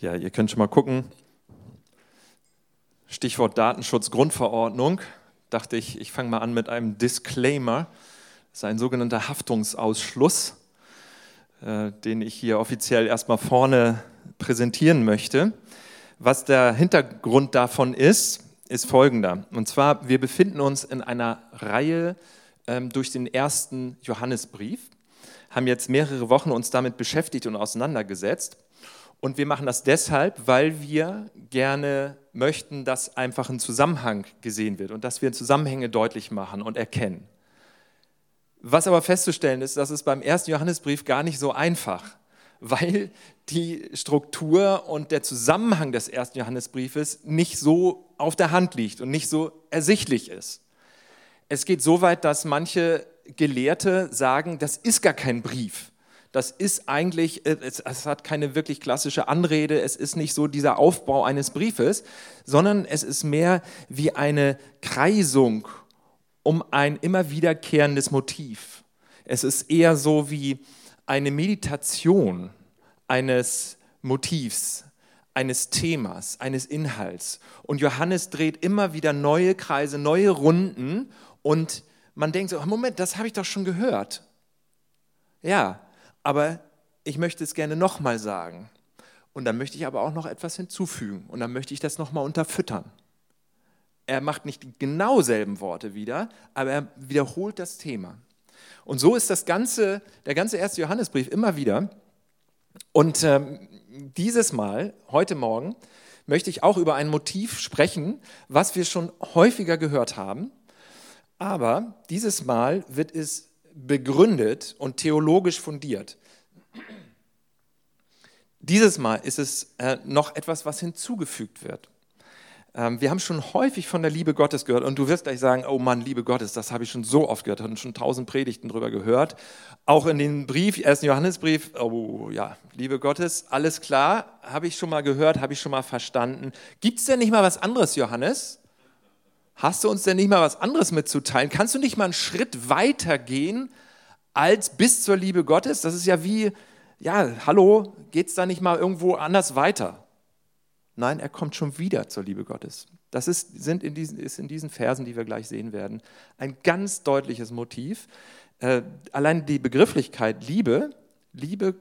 Ja, ihr könnt schon mal gucken. Stichwort Datenschutzgrundverordnung. Dachte ich, ich fange mal an mit einem Disclaimer. Das ist ein sogenannter Haftungsausschluss, äh, den ich hier offiziell erstmal vorne präsentieren möchte. Was der Hintergrund davon ist, ist folgender. Und zwar, wir befinden uns in einer Reihe ähm, durch den ersten Johannesbrief, haben jetzt mehrere Wochen uns damit beschäftigt und auseinandergesetzt. Und wir machen das deshalb, weil wir gerne möchten, dass einfach ein Zusammenhang gesehen wird und dass wir Zusammenhänge deutlich machen und erkennen. Was aber festzustellen ist, dass es beim ersten Johannesbrief gar nicht so einfach, weil die Struktur und der Zusammenhang des ersten Johannesbriefes nicht so auf der Hand liegt und nicht so ersichtlich ist. Es geht so weit, dass manche Gelehrte sagen, das ist gar kein Brief, das ist eigentlich, äh, es, es, hat keine wirklich klassische Anrede, es ist nicht so dieser Aufbau eines Briefes, sondern es ist mehr wie eine Kreisung um ein immer wiederkehrendes Motiv. Es ist eher so wie eine Meditation eines Motivs, eines Themas, eines Inhalts. Und Johannes dreht immer wieder neue Kreise, neue Runden und man denkt so, Moment, das habe ich doch schon gehört. Ja, aber ich möchte es gerne nochmal sagen. Und dann möchte ich aber auch noch etwas hinzufügen. Und dann möchte ich das nochmal unterfüttern. Er macht nicht die genau selben Worte wieder, aber er wiederholt das Thema. Und so ist das ganze, der ganze erste Johannesbrief immer wieder. Und ähm, dieses Mal, heute Morgen, möchte ich auch über ein Motiv sprechen, was wir schon häufiger gehört haben. Aber dieses Mal wird es begründet und theologisch fundiert. Dieses Mal ist es äh, noch etwas, was hinzugefügt wird. Ähm, wir haben schon häufig von der Liebe Gottes gehört und du wirst gleich sagen, oh Mann, Liebe Gottes, das habe ich schon so oft gehört und schon tausend Predigten darüber gehört. Auch in dem Brief, ersten Johannesbrief, oh ja, Liebe Gottes, alles klar, habe ich schon mal gehört, habe ich schon mal verstanden. Gibt es denn nicht mal was anderes, Johannes? Hast du uns denn nicht mal was anderes mitzuteilen? Kannst du nicht mal einen Schritt weiter gehen als bis zur Liebe Gottes? Das ist ja wie, ja, hallo, geht es da nicht mal irgendwo anders weiter? Nein, er kommt schon wieder zur Liebe Gottes. Das ist, sind in diesen, ist in diesen Versen, die wir gleich sehen werden, ein ganz deutliches Motiv. Äh, allein die Begrifflichkeit Liebe, Liebe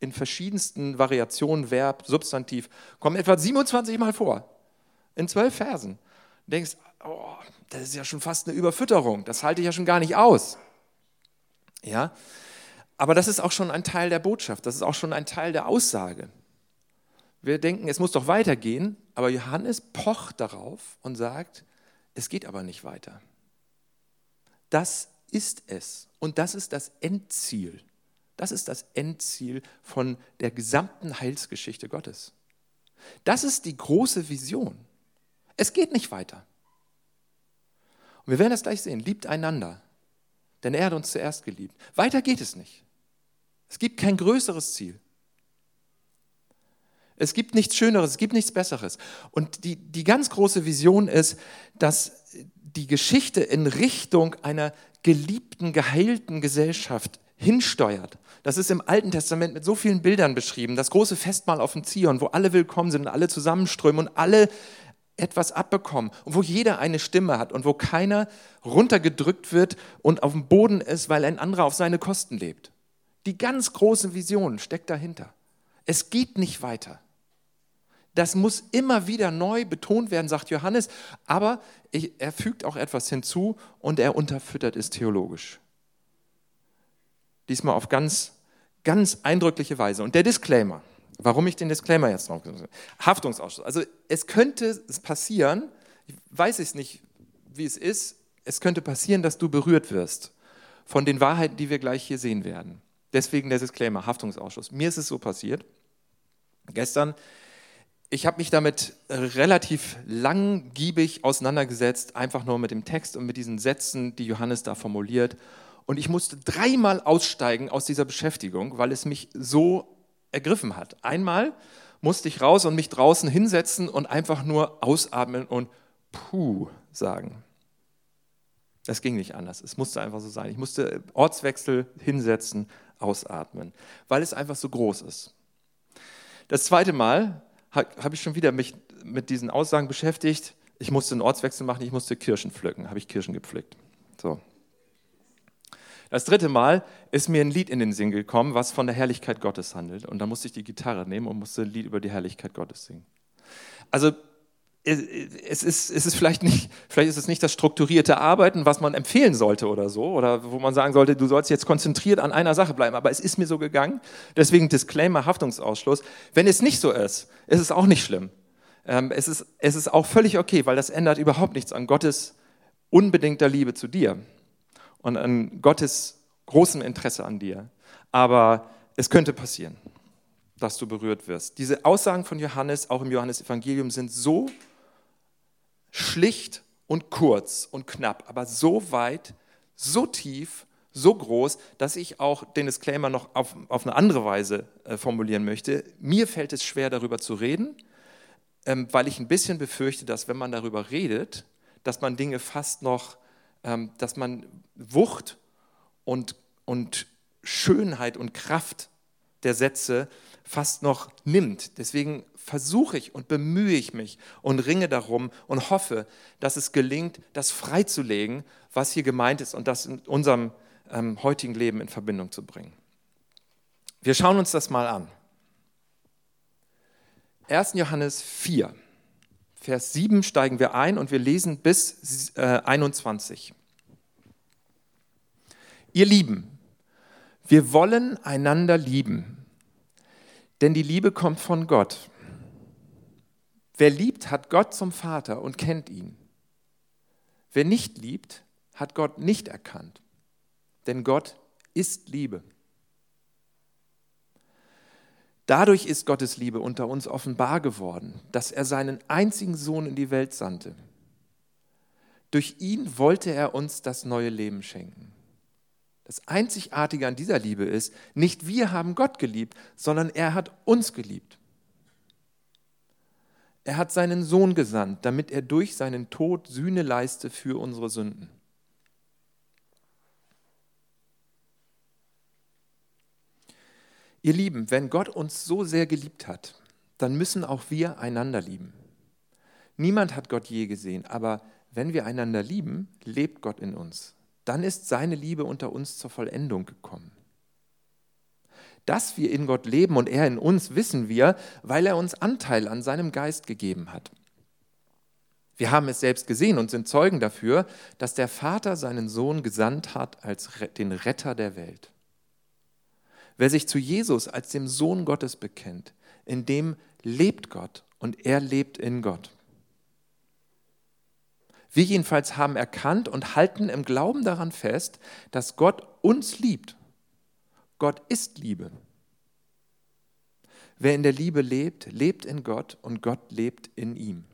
in verschiedensten Variationen, Verb, Substantiv, kommt etwa 27 Mal vor. In zwölf Versen. Denkst, oh, das ist ja schon fast eine Überfütterung, das halte ich ja schon gar nicht aus. Ja, aber das ist auch schon ein Teil der Botschaft, das ist auch schon ein Teil der Aussage. Wir denken, es muss doch weitergehen, aber Johannes pocht darauf und sagt, es geht aber nicht weiter. Das ist es und das ist das Endziel. Das ist das Endziel von der gesamten Heilsgeschichte Gottes. Das ist die große Vision. Es geht nicht weiter. Und wir werden das gleich sehen. Liebt einander, denn er hat uns zuerst geliebt. Weiter geht es nicht. Es gibt kein größeres Ziel. Es gibt nichts Schöneres, es gibt nichts Besseres. Und die, die ganz große Vision ist, dass die Geschichte in Richtung einer geliebten, geheilten Gesellschaft hinsteuert. Das ist im Alten Testament mit so vielen Bildern beschrieben. Das große Festmahl auf dem Zion, wo alle willkommen sind und alle zusammenströmen und alle etwas abbekommen und wo jeder eine Stimme hat und wo keiner runtergedrückt wird und auf dem Boden ist, weil ein anderer auf seine Kosten lebt. Die ganz große Vision steckt dahinter. Es geht nicht weiter. Das muss immer wieder neu betont werden, sagt Johannes, aber er fügt auch etwas hinzu und er unterfüttert es theologisch. Diesmal auf ganz, ganz eindrückliche Weise. Und der Disclaimer. Warum ich den Disclaimer jetzt noch Haftungsausschuss. Also es könnte passieren, ich weiß es nicht, wie es ist, es könnte passieren, dass du berührt wirst von den Wahrheiten, die wir gleich hier sehen werden. Deswegen der Disclaimer, Haftungsausschuss. Mir ist es so passiert. Gestern, ich habe mich damit relativ langgiebig auseinandergesetzt, einfach nur mit dem Text und mit diesen Sätzen, die Johannes da formuliert. Und ich musste dreimal aussteigen aus dieser Beschäftigung, weil es mich so ergriffen hat. Einmal musste ich raus und mich draußen hinsetzen und einfach nur ausatmen und puh sagen. Es ging nicht anders. Es musste einfach so sein. Ich musste Ortswechsel hinsetzen, ausatmen, weil es einfach so groß ist. Das zweite Mal habe ich schon wieder mich mit diesen Aussagen beschäftigt. Ich musste einen Ortswechsel machen, ich musste Kirschen pflücken, habe ich Kirschen gepflückt. So. Das dritte Mal ist mir ein Lied in den Sinn gekommen, was von der Herrlichkeit Gottes handelt. Und da musste ich die Gitarre nehmen und musste ein Lied über die Herrlichkeit Gottes singen. Also es ist, es ist vielleicht nicht, vielleicht ist es nicht das strukturierte Arbeiten, was man empfehlen sollte oder so, oder wo man sagen sollte, du sollst jetzt konzentriert an einer Sache bleiben, aber es ist mir so gegangen. Deswegen Disclaimer, Haftungsausschluss. Wenn es nicht so ist, ist es auch nicht schlimm. Ähm, es, ist, es ist auch völlig okay, weil das ändert überhaupt nichts an Gottes unbedingter Liebe zu dir und an Gottes großem Interesse an dir. Aber es könnte passieren, dass du berührt wirst. Diese Aussagen von Johannes, auch im Johannesevangelium, sind so schlicht und kurz und knapp, aber so weit, so tief, so groß, dass ich auch den Disclaimer noch auf, auf eine andere Weise äh, formulieren möchte. Mir fällt es schwer, darüber zu reden, ähm, weil ich ein bisschen befürchte, dass wenn man darüber redet, dass man Dinge fast noch, dass man Wucht und, und Schönheit und Kraft der Sätze fast noch nimmt. Deswegen versuche ich und bemühe ich mich und ringe darum und hoffe, dass es gelingt, das freizulegen, was hier gemeint ist und das in unserem ähm, heutigen Leben in Verbindung zu bringen. Wir schauen uns das mal an. 1. Johannes 4, Vers 7 steigen wir ein und wir lesen bis äh, 21. Ihr Lieben, wir wollen einander lieben, denn die Liebe kommt von Gott. Wer liebt, hat Gott zum Vater und kennt ihn. Wer nicht liebt, hat Gott nicht erkannt, denn Gott ist Liebe. Dadurch ist Gottes Liebe unter uns offenbar geworden, dass er seinen einzigen Sohn in die Welt sandte. Durch ihn wollte er uns das neue Leben schenken. Das Einzigartige an dieser Liebe ist, nicht wir haben Gott geliebt, sondern er hat uns geliebt. Er hat seinen Sohn gesandt, damit er durch seinen Tod Sühne leiste für unsere Sünden. Ihr Lieben, wenn Gott uns so sehr geliebt hat, dann müssen auch wir einander lieben. Niemand hat Gott je gesehen, aber wenn wir einander lieben, lebt Gott in uns. Dann ist seine Liebe unter uns zur Vollendung gekommen. Dass wir in Gott leben und er in uns, wissen wir, weil er uns Anteil an seinem Geist gegeben hat. Wir haben es selbst gesehen und sind Zeugen dafür, dass der Vater seinen Sohn gesandt hat als den Retter der Welt. Wer sich zu Jesus als dem Sohn Gottes bekennt, in dem lebt Gott und er lebt in Gott. Wir jedenfalls haben erkannt und halten im Glauben daran fest, dass Gott uns liebt. Gott ist Liebe. Wer in der Liebe lebt, lebt in Gott und Gott lebt in ihm.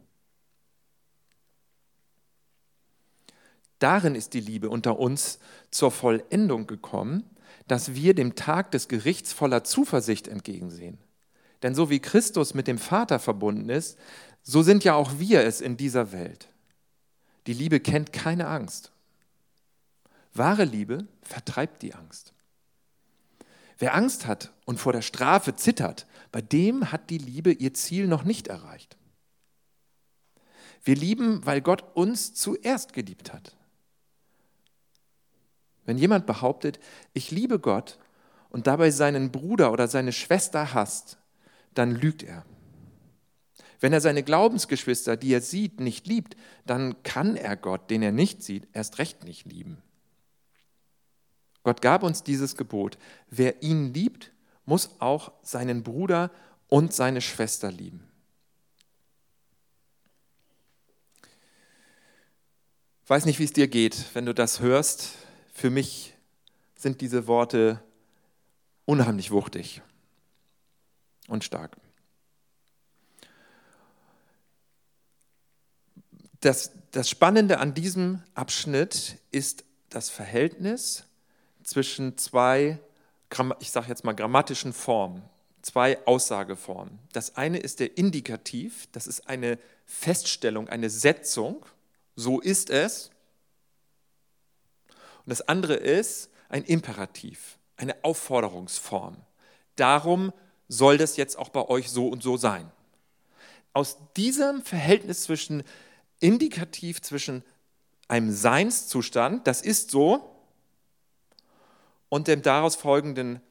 Darin ist die Liebe unter uns zur Vollendung gekommen, dass wir dem Tag des Gerichts voller Zuversicht entgegensehen. Denn so wie Christus mit dem Vater verbunden ist, so sind ja auch wir es in dieser Welt. Die Liebe kennt keine Angst. Wahre Liebe vertreibt die Angst. Wer Angst hat und vor der Strafe zittert, bei dem hat die Liebe ihr Ziel noch nicht erreicht. Wir lieben, weil Gott uns zuerst geliebt hat. Wenn jemand behauptet, ich liebe Gott und dabei seinen Bruder oder seine Schwester hasst, dann lügt er. Wenn er seine Glaubensgeschwister, die er sieht, nicht liebt, dann kann er Gott, den er nicht sieht, erst recht nicht lieben. Gott gab uns dieses Gebot. Wer ihn liebt, muss auch seinen Bruder und seine Schwester lieben. Ich weiß nicht, wie es dir geht, wenn du das hörst für mich sind diese Worte unheimlich wuchtig und stark. Das, das Spannende an diesem Abschnitt ist das Verhältnis zwischen zwei, ich sage jetzt mal grammatischen Formen, zwei Aussageformen. Das eine ist der Indikativ, das ist eine Feststellung, eine Setzung, so ist es, und das andere ist ein Imperativ, eine Aufforderungsform. Darum soll das jetzt auch bei euch so und so sein. aus diesem Verhältnis zwischen indikativ zwischen einem Seinszustand, das ist so, und dem daraus folgenden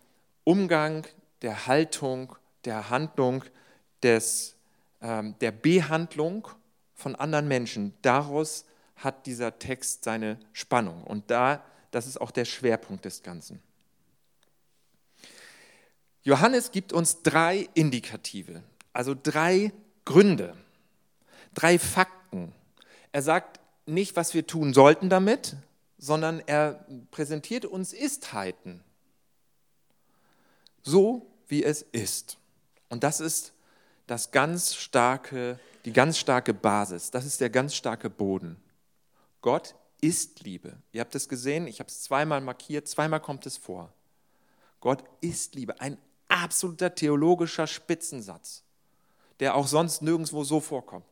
Umgang, der Haltung, der Handlung, des, ähm, der Behandlung von anderen Menschen. Daraus hat dieser Text seine Spannung. Und da, das ist auch der Schwerpunkt des Ganzen. Johannes gibt uns drei Indikative, also drei Gründe, drei Fakten. Er sagt nicht, was wir tun sollten damit, sondern er präsentiert uns Istheiten, so wie es ist. Und das ist das ganz starke, die ganz starke Basis, das ist der ganz starke Boden. Gott ist Liebe. Ihr habt es gesehen, ich habe es zweimal markiert, zweimal kommt es vor. Gott ist Liebe, ein absoluter theologischer Spitzensatz, der auch sonst nirgendwo so vorkommt.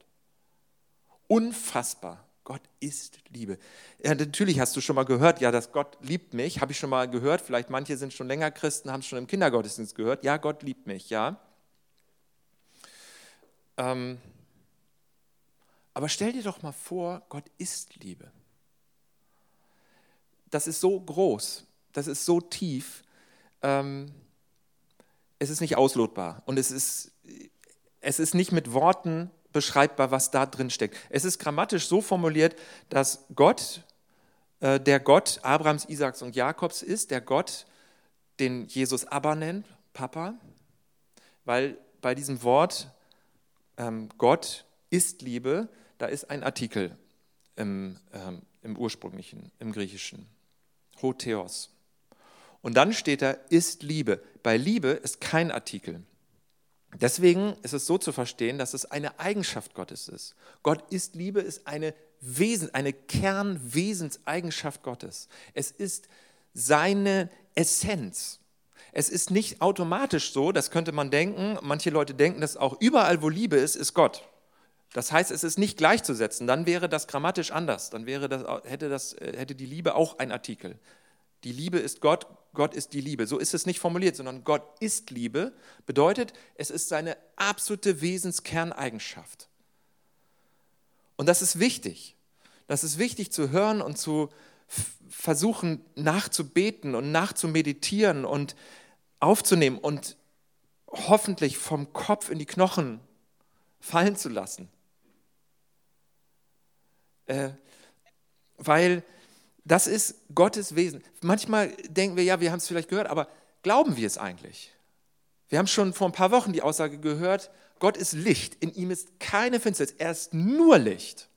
Unfassbar. Gott ist Liebe. Ja, natürlich hast du schon mal gehört, ja, dass Gott liebt mich, habe ich schon mal gehört. Vielleicht manche sind schon länger Christen, haben es schon im Kindergottesdienst gehört. Ja, Gott liebt mich, ja. Ähm, aber stell dir doch mal vor, Gott ist Liebe. Das ist so groß, das ist so tief, ähm, es ist nicht auslotbar und es ist, es ist nicht mit Worten beschreibbar, was da drin steckt. Es ist grammatisch so formuliert, dass Gott, äh, der Gott Abrahams, Isaaks und Jakobs ist, der Gott, den Jesus Abba nennt, Papa, weil bei diesem Wort ähm, Gott ist Liebe, da ist ein Artikel im, ähm, im ursprünglichen, im Griechischen. Hotheos. Und dann steht da, ist Liebe. Bei Liebe ist kein Artikel. Deswegen ist es so zu verstehen, dass es eine Eigenschaft Gottes ist. Gott ist Liebe, ist eine Wesen, eine Kernwesenseigenschaft Gottes. Es ist seine Essenz. Es ist nicht automatisch so, das könnte man denken. Manche Leute denken, dass auch überall, wo Liebe ist, ist Gott. Das heißt, es ist nicht gleichzusetzen. Dann wäre das grammatisch anders. Dann wäre das, hätte, das, hätte die Liebe auch ein Artikel. Die Liebe ist Gott, Gott ist die Liebe. So ist es nicht formuliert, sondern Gott ist Liebe, bedeutet, es ist seine absolute Wesenskerneigenschaft. Und das ist wichtig. Das ist wichtig zu hören und zu versuchen nachzubeten und nachzumeditieren und aufzunehmen und hoffentlich vom Kopf in die Knochen fallen zu lassen. Äh, weil das ist Gottes Wesen. Manchmal denken wir, ja, wir haben es vielleicht gehört, aber glauben wir es eigentlich? Wir haben schon vor ein paar Wochen die Aussage gehört, Gott ist Licht, in ihm ist keine Finsternis, er ist nur Licht.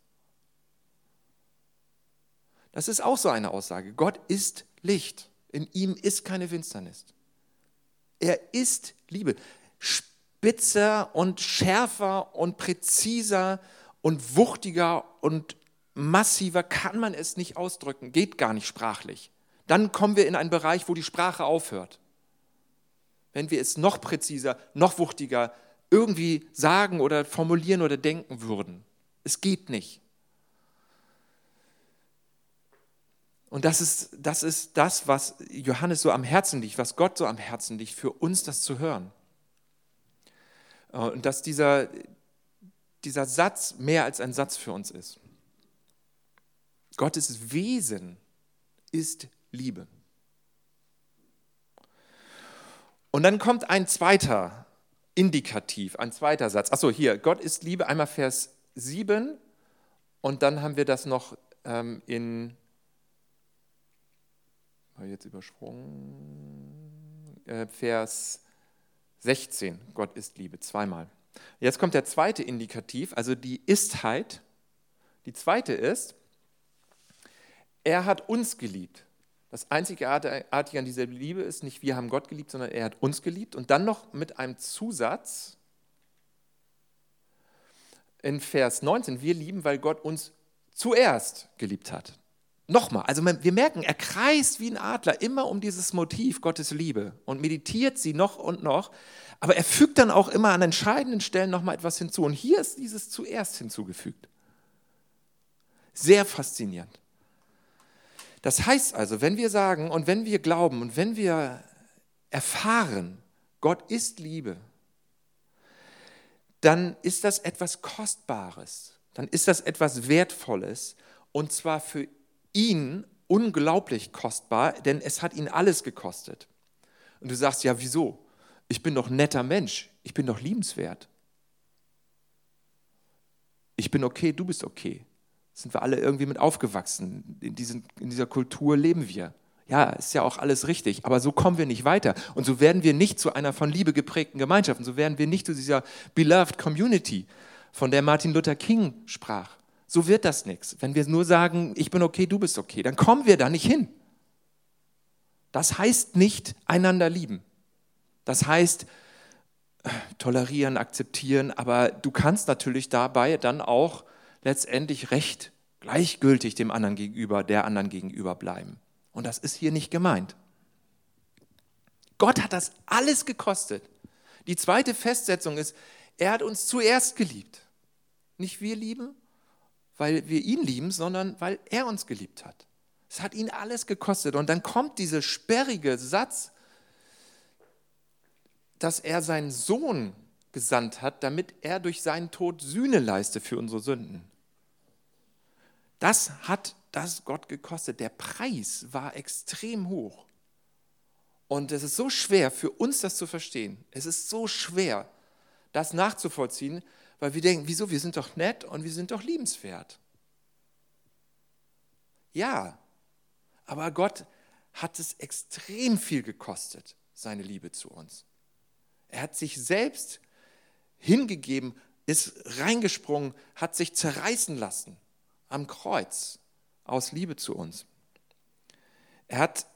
Das ist auch so eine Aussage. Gott ist Licht, in ihm ist keine Finsternis. Er ist Liebe. Spitzer und schärfer und präziser und wuchtiger und massiver kann man es nicht ausdrücken, geht gar nicht sprachlich. Dann kommen wir in einen Bereich, wo die Sprache aufhört. Wenn wir es noch präziser, noch wuchtiger irgendwie sagen oder formulieren oder denken würden. Es geht nicht. Und das ist, das ist das, was Johannes so am Herzen liegt, was Gott so am Herzen liegt, für uns das zu hören. Und dass dieser, dieser Satz mehr als ein Satz für uns ist. Gottes Wesen ist Liebe. Und dann kommt ein zweiter Indikativ, ein zweiter Satz. Achso, hier, Gott ist Liebe, einmal Vers 7 und dann haben wir das noch ähm, in, jetzt übersprungen, äh, Vers 16, Gott ist Liebe, zweimal. Jetzt kommt der zweite Indikativ, also die Istheit. Die zweite ist, er hat uns geliebt. Das Einzigartige an dieser Liebe ist nicht, wir haben Gott geliebt, sondern er hat uns geliebt. Und dann noch mit einem Zusatz in Vers 19, wir lieben, weil Gott uns zuerst geliebt hat. Nochmal, also wir merken, er kreist wie ein Adler immer um dieses Motiv Gottes Liebe und meditiert sie noch und noch, aber er fügt dann auch immer an entscheidenden Stellen nochmal etwas hinzu. Und hier ist dieses zuerst hinzugefügt. Sehr faszinierend. Das heißt also, wenn wir sagen und wenn wir glauben und wenn wir erfahren, Gott ist Liebe, dann ist das etwas Kostbares, dann ist das etwas Wertvolles und zwar für ihn unglaublich kostbar, denn es hat ihn alles gekostet. Und du sagst, ja, wieso? Ich bin doch netter Mensch, ich bin doch liebenswert. Ich bin okay, du bist okay. Sind wir alle irgendwie mit aufgewachsen. In, diesen, in dieser Kultur leben wir. Ja, ist ja auch alles richtig, aber so kommen wir nicht weiter. Und so werden wir nicht zu einer von Liebe geprägten Gemeinschaft. Und so werden wir nicht zu dieser beloved Community, von der Martin Luther King sprach. So wird das nichts. Wenn wir nur sagen, ich bin okay, du bist okay, dann kommen wir da nicht hin. Das heißt nicht einander lieben. Das heißt äh, tolerieren, akzeptieren, aber du kannst natürlich dabei dann auch letztendlich recht gleichgültig dem anderen gegenüber, der anderen gegenüber bleiben. Und das ist hier nicht gemeint. Gott hat das alles gekostet. Die zweite Festsetzung ist, er hat uns zuerst geliebt. Nicht wir lieben, weil wir ihn lieben, sondern weil er uns geliebt hat. Es hat ihn alles gekostet. Und dann kommt dieser sperrige Satz, dass er seinen Sohn gesandt hat, damit er durch seinen Tod Sühne leiste für unsere Sünden. Das hat das Gott gekostet. Der Preis war extrem hoch. Und es ist so schwer für uns das zu verstehen. Es ist so schwer, das nachzuvollziehen, weil wir denken, wieso, wir sind doch nett und wir sind doch liebenswert. Ja, aber Gott hat es extrem viel gekostet, seine Liebe zu uns. Er hat sich selbst hingegeben, ist reingesprungen, hat sich zerreißen lassen am Kreuz aus Liebe zu uns. Er hat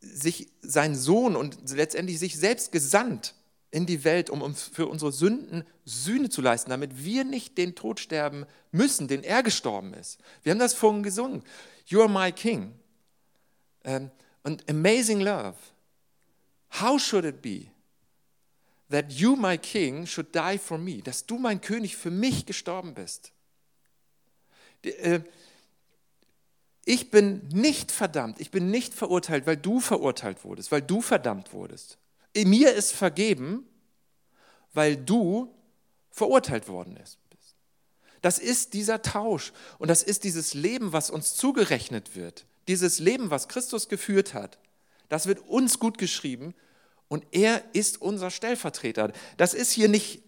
sich seinen Sohn und letztendlich sich selbst gesandt in die Welt, um uns für unsere Sünden Sühne zu leisten, damit wir nicht den Tod sterben müssen, den er gestorben ist. Wir haben das vorhin gesungen. You are my king. Ähm, und amazing love. How should it be that you, my king, should die for me? Dass du, mein König, für mich gestorben bist. Äh, ich bin nicht verdammt, ich bin nicht verurteilt, weil du verurteilt wurdest, weil du verdammt wurdest. Mir ist vergeben, weil du verurteilt worden bist. Das ist dieser Tausch und das ist dieses Leben, was uns zugerechnet wird. Dieses Leben, was Christus geführt hat. Das wird uns gut geschrieben und er ist unser Stellvertreter. Das ist hier nicht,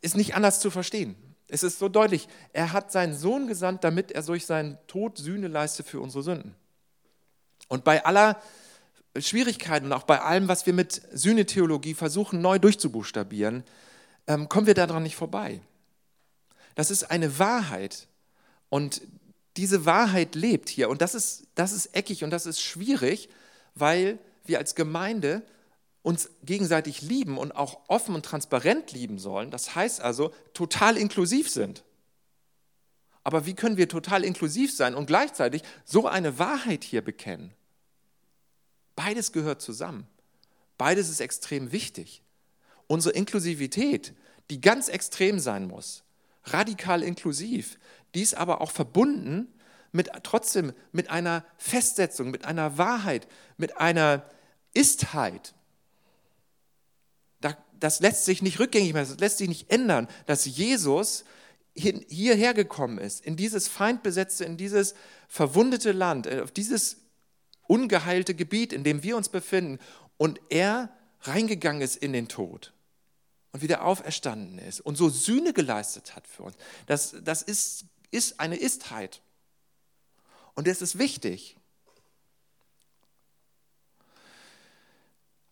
ist nicht anders zu verstehen. Es ist so deutlich, er hat seinen Sohn gesandt, damit er durch seinen Tod Sühne leiste für unsere Sünden. Und bei aller Schwierigkeiten und auch bei allem, was wir mit Sühnetheologie versuchen neu durchzubuchstabieren, ähm, kommen wir daran nicht vorbei. Das ist eine Wahrheit und diese Wahrheit lebt hier und das ist, das ist eckig und das ist schwierig, weil wir als Gemeinde uns gegenseitig lieben und auch offen und transparent lieben sollen. Das heißt also, total inklusiv sind. Aber wie können wir total inklusiv sein und gleichzeitig so eine Wahrheit hier bekennen? Beides gehört zusammen. Beides ist extrem wichtig. Unsere Inklusivität, die ganz extrem sein muss, radikal inklusiv, dies aber auch verbunden mit trotzdem mit einer Festsetzung, mit einer Wahrheit, mit einer Istheit, das lässt sich nicht rückgängig machen, das lässt sich nicht ändern, dass Jesus hierher gekommen ist, in dieses feindbesetzte, in dieses verwundete Land, äh, auf dieses ungeheilte Gebiet, in dem wir uns befinden, und er reingegangen ist in den Tod und wieder auferstanden ist und so Sühne geleistet hat für uns. Das, das ist, ist eine Istheit. Und das ist wichtig.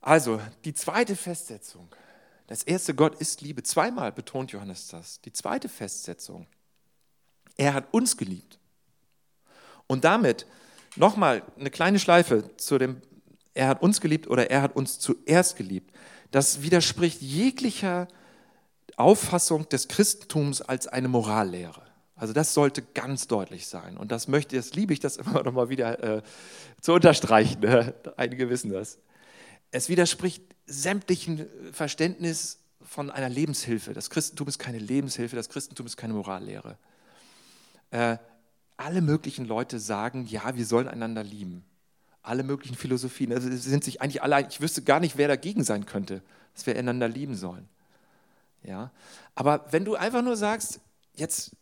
Also, die zweite Festsetzung. Das erste, Gott ist Liebe. Zweimal betont Johannes das. Die zweite Festsetzung. Er hat uns geliebt. Und damit nochmal eine kleine Schleife zu dem, er hat uns geliebt oder er hat uns zuerst geliebt. Das widerspricht jeglicher Auffassung des Christentums als eine Morallehre. Also das sollte ganz deutlich sein. Und das möchte, das liebe ich, das immer noch mal wieder äh, zu unterstreichen. Einige wissen das. Es widerspricht sämtlichen Verständnis von einer Lebenshilfe. Das Christentum ist keine Lebenshilfe, das Christentum ist keine Morallehre. Äh, alle möglichen Leute sagen, ja, wir sollen einander lieben. Alle möglichen Philosophien also sind sich eigentlich alle, ich wüsste gar nicht, wer dagegen sein könnte, dass wir einander lieben sollen. Ja? Aber wenn du einfach nur sagst, jetzt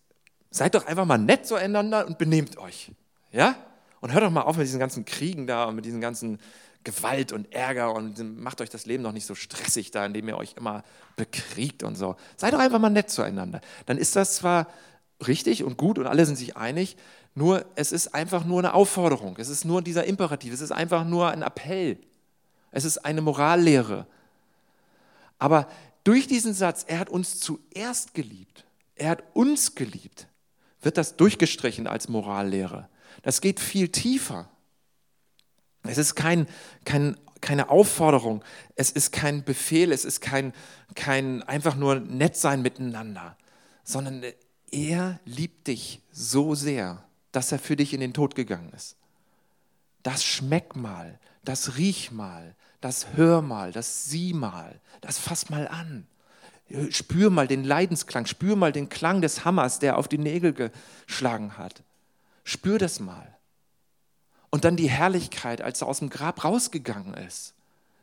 seid doch einfach mal nett zueinander und benehmt euch. Ja? Und hört doch mal auf mit diesen ganzen Kriegen da und mit diesen ganzen Gewalt und Ärger und macht euch das Leben doch nicht so stressig da, indem ihr euch immer bekriegt und so. Seid doch einfach mal nett zueinander. Dann ist das zwar richtig und gut und alle sind sich einig, nur es ist einfach nur eine Aufforderung. Es ist nur dieser Imperativ. Es ist einfach nur ein Appell. Es ist eine Morallehre. Aber durch diesen Satz, er hat uns zuerst geliebt, er hat uns geliebt, wird das durchgestrichen als Morallehre. Das geht viel tiefer. Es ist kein, kein, keine Aufforderung, es ist kein Befehl, es ist kein, kein einfach nur nett sein miteinander, sondern er liebt dich so sehr, dass er für dich in den Tod gegangen ist. Das schmeck mal, das riech mal, das hör mal, das sieh mal, das fass mal an. Spür mal den Leidensklang, spür mal den Klang des Hammers, der auf die Nägel geschlagen hat. Spür das mal. Und dann die Herrlichkeit, als er aus dem Grab rausgegangen ist.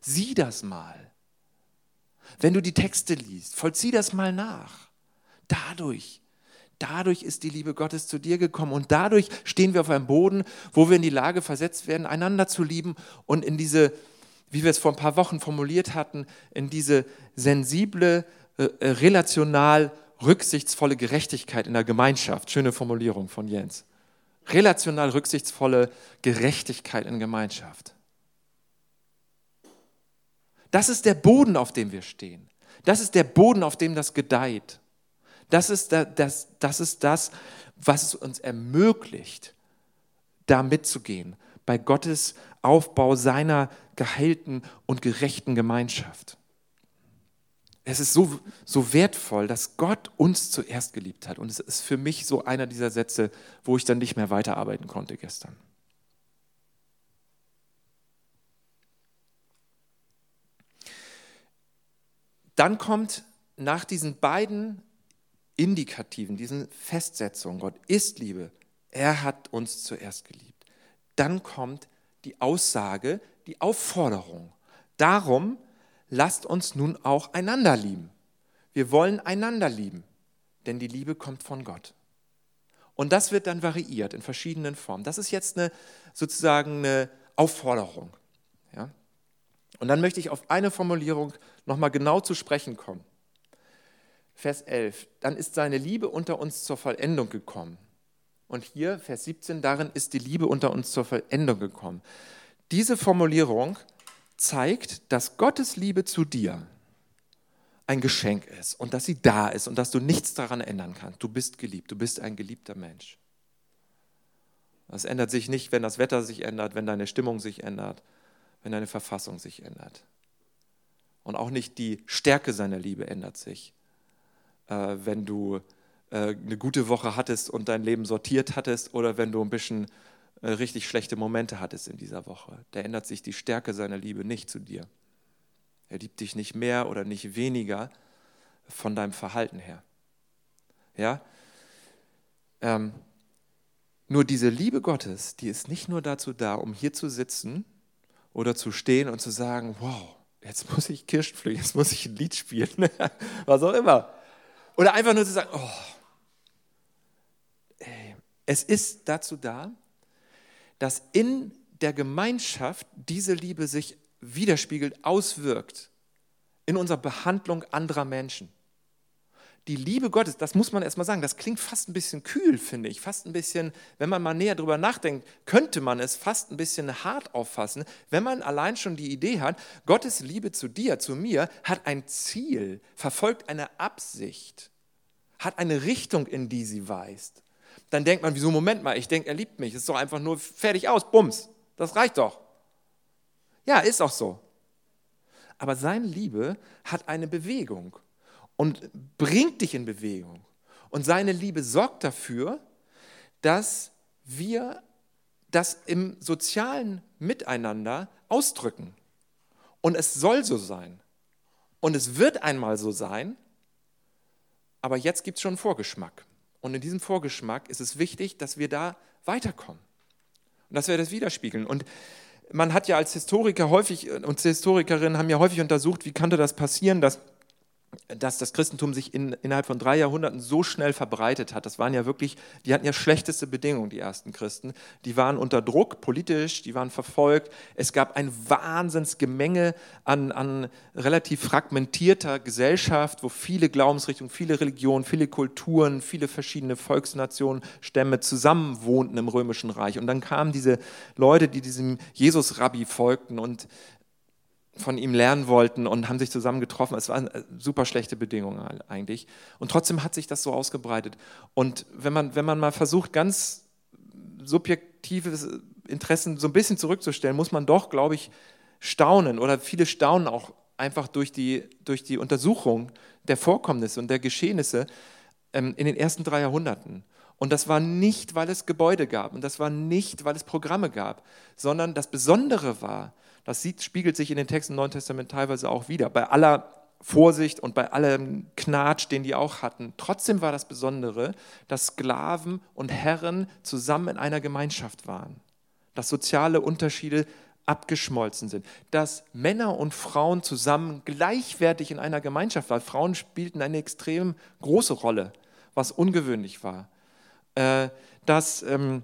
Sieh das mal. Wenn du die Texte liest, vollzieh das mal nach. Dadurch, dadurch ist die Liebe Gottes zu dir gekommen und dadurch stehen wir auf einem Boden, wo wir in die Lage versetzt werden, einander zu lieben und in diese, wie wir es vor ein paar Wochen formuliert hatten, in diese sensible, äh, äh relational rücksichtsvolle Gerechtigkeit in der Gemeinschaft. Schöne Formulierung von Jens relational rücksichtsvolle Gerechtigkeit in Gemeinschaft. Das ist der Boden, auf dem wir stehen. Das ist der Boden, auf dem das gedeiht. Das ist das, das, ist das was es uns ermöglicht, da mitzugehen, bei Gottes Aufbau seiner geheilten und gerechten Gemeinschaft. Es ist so, so wertvoll, dass Gott uns zuerst geliebt hat. Und es ist für mich so einer dieser Sätze, wo ich dann nicht mehr weiterarbeiten konnte gestern. Dann kommt nach diesen beiden Indikativen, diesen Festsetzungen, Gott ist Liebe, er hat uns zuerst geliebt. Dann kommt die Aussage, die Aufforderung. Darum lasst uns nun auch einander lieben. Wir wollen einander lieben, denn die Liebe kommt von Gott. Und das wird dann variiert in verschiedenen Formen. Das ist jetzt eine, sozusagen eine Aufforderung. Ja? Und dann möchte ich auf eine Formulierung nochmal genau zu sprechen kommen. Vers 11, dann ist seine Liebe unter uns zur Vollendung gekommen. Und hier, Vers 17, darin ist die Liebe unter uns zur Vollendung gekommen. Diese Formulierung zeigt, dass Gottes Liebe zu dir ein Geschenk ist und dass sie da ist und dass du nichts daran ändern kannst. Du bist geliebt, du bist ein geliebter Mensch. Das ändert sich nicht, wenn das Wetter sich ändert, wenn deine Stimmung sich ändert, wenn deine Verfassung sich ändert. Und auch nicht die Stärke seiner Liebe ändert sich, äh, wenn du äh, eine gute Woche hattest und dein Leben sortiert hattest oder wenn du ein bisschen richtig schlechte Momente hattest in dieser Woche. Da ändert sich die Stärke seiner Liebe nicht zu dir. Er liebt dich nicht mehr oder nicht weniger von deinem Verhalten her. Ja? Ähm, nur diese Liebe Gottes, die ist nicht nur dazu da, um hier zu sitzen oder zu stehen und zu sagen, wow, jetzt muss ich Kirschen pflücken, jetzt muss ich ein Lied spielen, was auch immer. Oder einfach nur zu sagen, oh, ey, es ist dazu da, dass in der Gemeinschaft diese Liebe sich widerspiegelt, auswirkt in unserer Behandlung anderer Menschen. Die Liebe Gottes, das muss man erstmal sagen, das klingt fast ein bisschen kühl, finde ich. Fast ein bisschen, wenn man mal näher drüber nachdenkt, könnte man es fast ein bisschen hart auffassen, wenn man allein schon die Idee hat, Gottes Liebe zu dir, zu mir, hat ein Ziel, verfolgt eine Absicht, hat eine Richtung, in die sie weist dann denkt man, wieso, Moment mal, ich denke, er liebt mich. Es ist doch einfach nur fertig aus, bums. Das reicht doch. Ja, ist auch so. Aber seine Liebe hat eine Bewegung und bringt dich in Bewegung. Und seine Liebe sorgt dafür, dass wir das im sozialen Miteinander ausdrücken. Und es soll so sein. Und es wird einmal so sein, aber jetzt gibt es schon einen Vorgeschmack. Und in diesem Vorgeschmack ist es wichtig, dass wir da weiterkommen und dass wir das widerspiegeln. Und man hat ja als Historiker häufig und Historikerinnen haben ja häufig untersucht, wie könnte das passieren, dass dass das Christentum sich in, innerhalb von drei Jahrhunderten so schnell verbreitet hat. Das waren ja wirklich, die hatten ja schlechteste Bedingungen, die ersten Christen. Die waren unter Druck politisch, die waren verfolgt. Es gab ein Wahnsinnsgemenge an, an relativ fragmentierter Gesellschaft, wo viele Glaubensrichtungen, viele Religionen, viele Kulturen, viele verschiedene Volksnationen, Stämme zusammenwohnten im Römischen Reich. Und dann kamen diese Leute, die diesem Jesus-Rabbi folgten und von ihm lernen wollten und haben sich zusammen getroffen. Es waren äh, super schlechte Bedingungen eigentlich. Und trotzdem hat sich das so ausgebreitet. Und wenn man, wenn man mal versucht, ganz subjektive Interessen so ein bisschen zurückzustellen, muss man doch, glaube ich, staunen oder viele staunen auch einfach durch die, durch die Untersuchung der Vorkommnisse und der Geschehnisse ähm, in den ersten drei Jahrhunderten. Und das war nicht, weil es Gebäude gab und das war nicht, weil es Programme gab, sondern das Besondere war, das sieht, spiegelt sich in den Texten im Neuen Testament teilweise auch wieder. Bei aller Vorsicht und bei allem Knatsch, den die auch hatten. Trotzdem war das Besondere, dass Sklaven und Herren zusammen in einer Gemeinschaft waren. Dass soziale Unterschiede abgeschmolzen sind. Dass Männer und Frauen zusammen gleichwertig in einer Gemeinschaft waren. Frauen spielten eine extrem große Rolle, was ungewöhnlich war. Äh, dass ähm,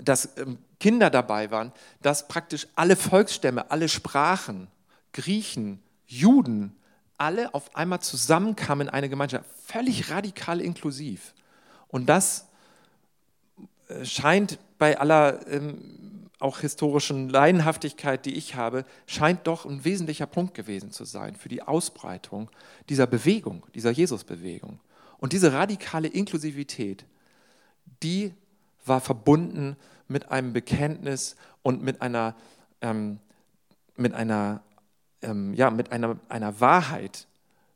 dass ähm, Kinder dabei waren, dass praktisch alle Volksstämme, alle Sprachen, Griechen, Juden, alle auf einmal zusammenkamen in eine Gemeinschaft, völlig radikal inklusiv. Und das äh, scheint bei aller ähm, auch historischen Leidenhaftigkeit, die ich habe, scheint doch ein wesentlicher Punkt gewesen zu sein für die Ausbreitung dieser Bewegung, dieser Jesusbewegung. Und diese radikale Inklusivität, die war verbunden mit einem Bekenntnis und mit einer, ähm, mit einer, ähm, ja, mit einer, einer Wahrheit,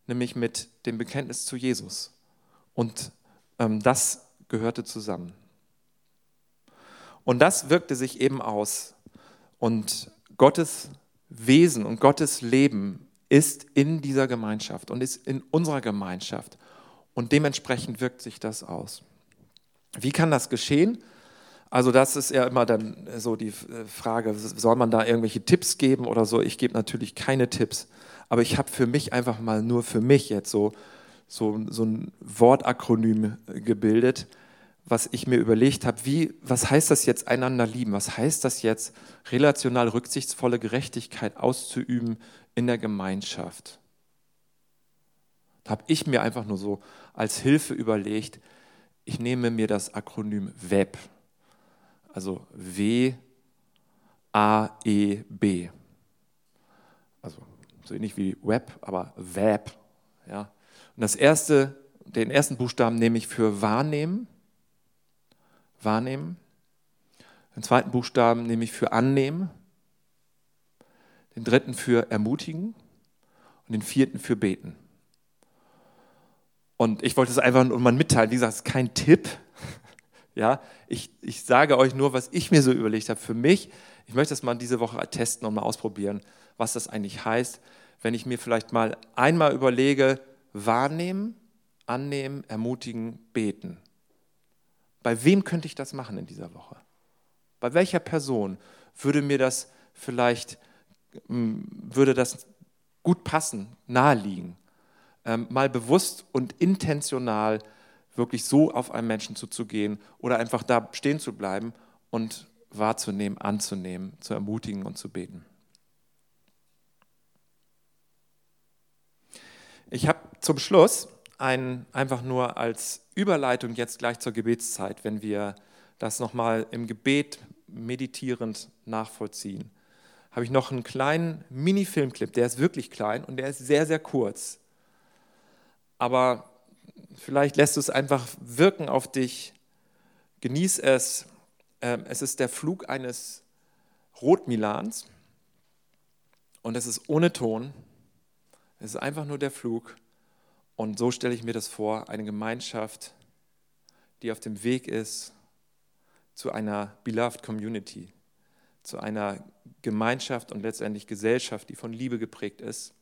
nämlich mit dem Bekenntnis zu Jesus. Und ähm, das gehörte zusammen. Und das wirkte sich eben aus. Und Gottes Wesen und Gottes Leben ist in dieser Gemeinschaft und ist in unserer Gemeinschaft. Und dementsprechend wirkt sich das aus. Wie kann das geschehen? Also das ist ja immer dann so die Frage, soll man da irgendwelche Tipps geben oder so? Ich gebe natürlich keine Tipps, aber ich habe für mich einfach mal nur für mich jetzt so, so, so ein Wortakronym gebildet, was ich mir überlegt habe, wie, was heißt das jetzt einander lieben? Was heißt das jetzt relational rücksichtsvolle Gerechtigkeit auszuüben in der Gemeinschaft? Da habe ich mir einfach nur so als Hilfe überlegt, ich nehme mir das Akronym WEB, also W, A, E, B. Also so ähnlich wie Web, aber Web. Ja. Und das erste, den ersten Buchstaben nehme ich für wahrnehmen. Wahrnehmen. Den zweiten Buchstaben nehme ich für annehmen. Den dritten für ermutigen. Und den vierten für beten. Und ich wollte es einfach nur mal mitteilen. Wie gesagt, es ist kein Tipp. Ja, ich, ich sage euch nur, was ich mir so überlegt habe. Für mich, ich möchte das mal diese Woche testen und mal ausprobieren, was das eigentlich heißt, wenn ich mir vielleicht mal einmal überlege, wahrnehmen, annehmen, ermutigen, beten. Bei wem könnte ich das machen in dieser Woche? Bei welcher Person würde mir das vielleicht, hm, würde das gut passen, naheliegen? ähm, mal bewusst und intentional wirklich so auf einen Menschen zuzugehen oder einfach da stehen zu bleiben und wahrzunehmen, anzunehmen, zu ermutigen und zu beten. Ich habe zum Schluss ein, einfach nur als Überleitung jetzt gleich zur Gebetszeit, wenn wir das nochmal im Gebet meditierend nachvollziehen, habe ich noch einen kleinen Mini-Filmclip, der ist wirklich klein und der ist sehr, sehr kurz aber vielleicht lässt du es einfach wirken auf dich. Genieß es. Ähm, es ist der Flug eines Rotmilans und es ist ohne Ton. Es ist einfach nur der Flug. Und so stelle ich mir das vor, eine Gemeinschaft, die auf dem Weg ist zu einer beloved Community, zu einer Gemeinschaft und letztendlich Gesellschaft, die von Liebe geprägt ist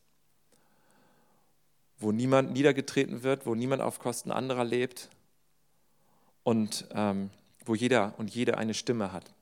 wo niemand niedergetreten wird, wo niemand auf Kosten anderer lebt und ähm, wo jeder und jede eine Stimme hat.